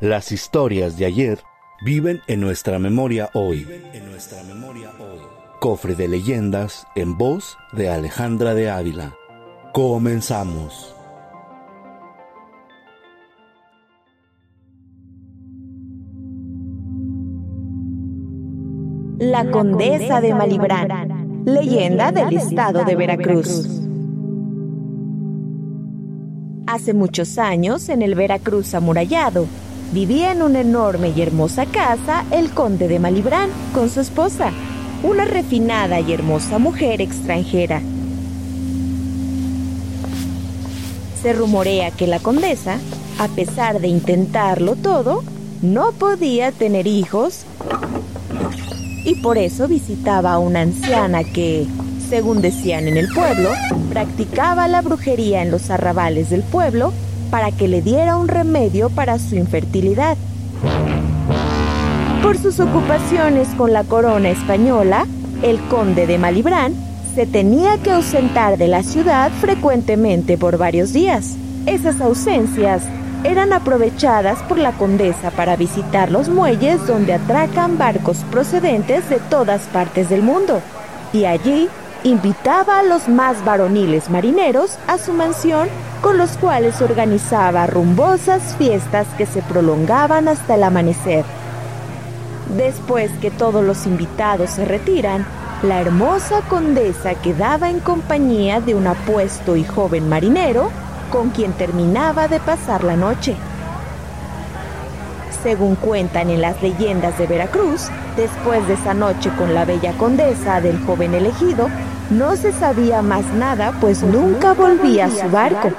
Las historias de ayer viven en nuestra memoria hoy. Cofre de leyendas en voz de Alejandra de Ávila. Comenzamos. La Condesa de Malibrán, leyenda del estado de Veracruz. Hace muchos años, en el Veracruz amurallado, vivía en una enorme y hermosa casa el conde de Malibrán con su esposa, una refinada y hermosa mujer extranjera. Se rumorea que la condesa, a pesar de intentarlo todo, no podía tener hijos y por eso visitaba a una anciana que, según decían en el pueblo, practicaba la brujería en los arrabales del pueblo para que le diera un remedio para su infertilidad. Por sus ocupaciones con la corona española, el conde de Malibrán se tenía que ausentar de la ciudad frecuentemente por varios días. Esas ausencias eran aprovechadas por la condesa para visitar los muelles donde atracan barcos procedentes de todas partes del mundo. Y allí invitaba a los más varoniles marineros a su mansión con los cuales organizaba rumbosas fiestas que se prolongaban hasta el amanecer. Después que todos los invitados se retiran, la hermosa condesa quedaba en compañía de un apuesto y joven marinero con quien terminaba de pasar la noche. Según cuentan en las leyendas de Veracruz, después de esa noche con la bella condesa del joven elegido, no se sabía más nada pues nunca volvía a su barco.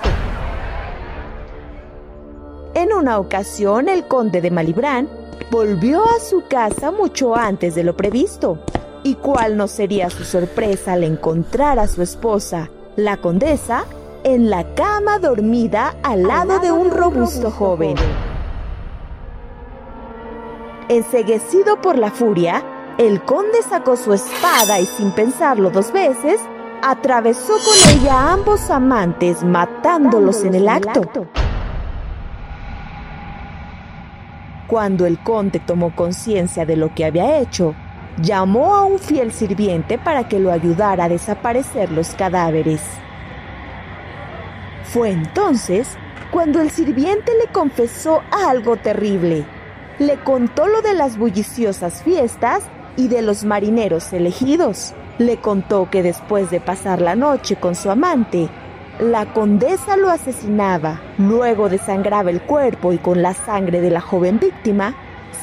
En una ocasión el conde de Malibrán volvió a su casa mucho antes de lo previsto. ¿Y cuál no sería su sorpresa al encontrar a su esposa, la condesa, en la cama dormida al lado de un robusto joven. Enseguecido por la furia, el conde sacó su espada y sin pensarlo dos veces, atravesó con ella a ambos amantes matándolos en el acto. Cuando el conde tomó conciencia de lo que había hecho, llamó a un fiel sirviente para que lo ayudara a desaparecer los cadáveres. Fue entonces cuando el sirviente le confesó algo terrible. Le contó lo de las bulliciosas fiestas y de los marineros elegidos. Le contó que después de pasar la noche con su amante, la condesa lo asesinaba, luego desangraba el cuerpo y con la sangre de la joven víctima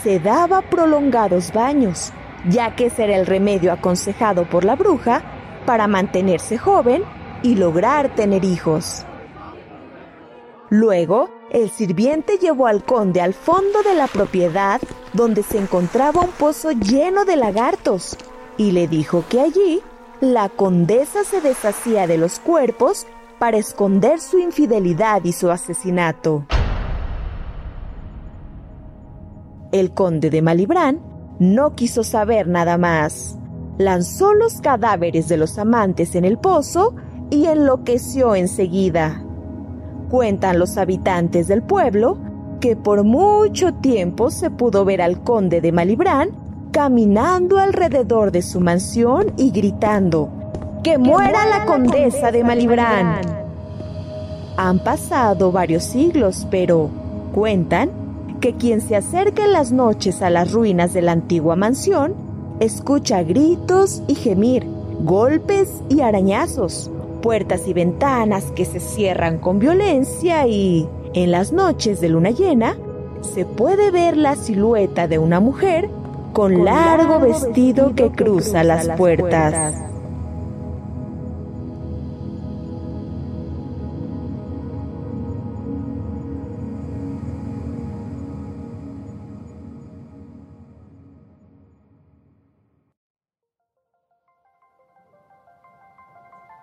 se daba prolongados baños, ya que ese era el remedio aconsejado por la bruja para mantenerse joven y lograr tener hijos. Luego, el sirviente llevó al conde al fondo de la propiedad donde se encontraba un pozo lleno de lagartos y le dijo que allí la condesa se deshacía de los cuerpos para esconder su infidelidad y su asesinato. El conde de Malibrán no quiso saber nada más. Lanzó los cadáveres de los amantes en el pozo y enloqueció enseguida. Cuentan los habitantes del pueblo que por mucho tiempo se pudo ver al conde de Malibrán caminando alrededor de su mansión y gritando, ¡Que, muera, la condesa de Malibrán! Han pasado varios siglos, pero cuentan que quien se acerca en las noches a las ruinas de la antigua mansión escucha gritos y gemir, golpes y arañazos puertas y ventanas que se cierran con violencia y, en las noches de luna llena, se puede ver la silueta de una mujer con, largo, vestido, que cruza, las, puertas.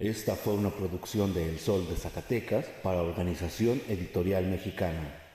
Esta fue una producción de El Sol de Zacatecas para Organización Editorial Mexicana.